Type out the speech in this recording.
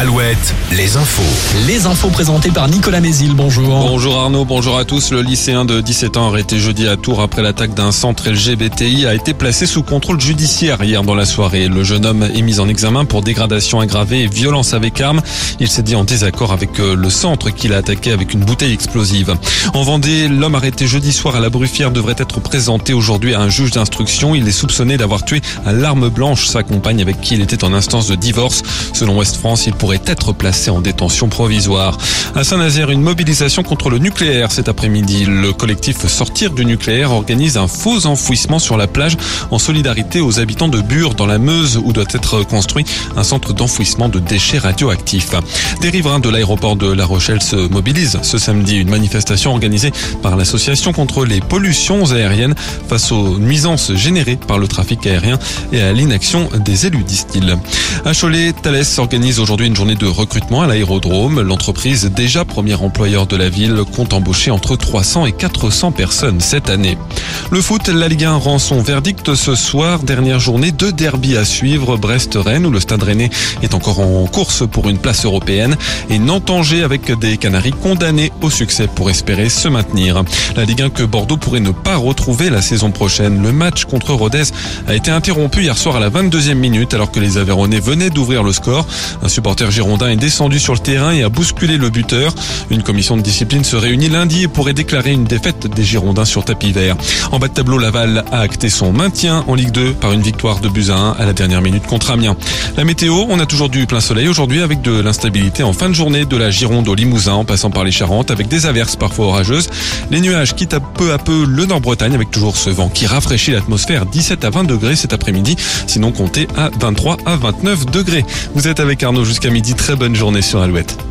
Alouette, les infos. Les infos présentées par Nicolas Mézil. Bonjour. Bonjour Arnaud, bonjour à tous. Le lycéen de 17 ans arrêté jeudi à Tours après l'attaque d'un centre LGBTI a été placé sous contrôle judiciaire hier dans la soirée. Le jeune homme est mis en examen pour dégradation aggravée et violence avec arme. Il s'est dit en désaccord avec euh, le centre qu'il a attaqué avec une bouteille explosive. En Vendée, l'homme arrêté jeudi soir à la Bruffière devrait être présenté aujourd'hui à un juge d'instruction. Il est soupçonné d'avoir tué à l'arme blanche sa compagne avec qui il était en instance de divorce. Selon Ouest France, il pourrait être placé en détention provisoire. À Saint-Nazaire, une mobilisation contre le nucléaire cet après-midi. Le collectif Sortir du nucléaire organise un faux enfouissement sur la plage en solidarité aux habitants de Bure dans la Meuse où doit être construit un centre d'enfouissement de déchets radioactifs. Des riverains de l'aéroport de La Rochelle se mobilisent ce samedi. Une manifestation organisée par l'association contre les pollutions aériennes face aux nuisances générées par le trafic aérien et à l'inaction des élus, disent-ils. À Cholet, Thales organise aujourd'hui une journée de recrutement à l'aérodrome. L'entreprise, déjà premier employeur de la ville, compte embaucher entre 300 et 400 personnes cette année. Le foot, la Ligue 1 rend son verdict ce soir. Dernière journée de derby à suivre. Brest-Rennes où le Stade Rennais est encore en course pour une place européenne. Et Nantes-Angers avec des Canaries condamnés au succès pour espérer se maintenir. La Ligue 1 que Bordeaux pourrait ne pas retrouver la saison prochaine. Le match contre Rodez a été interrompu hier soir à la 22e minute alors que les Aveyronais venaient d'ouvrir le score. Un supporter girondin est descendu sur le terrain et a bousculé le buteur. Une commission de discipline se réunit lundi et pourrait déclarer une défaite des Girondins sur tapis vert. En bas de tableau, Laval a acté son maintien en Ligue 2 par une victoire de buts à 1 à la dernière minute contre Amiens. La météo, on a toujours du plein soleil aujourd'hui avec de l'instabilité en fin de journée de la Gironde au Limousin en passant par les Charentes avec des averses parfois orageuses. Les nuages quittent peu à peu le Nord-Bretagne avec toujours ce vent qui rafraîchit l'atmosphère 17 à 20 degrés cet après-midi. Sinon comptez à 23 à 29 degrés. Vous êtes avec Arnaud jusqu'à midi. Très bonne journée sur Alouette.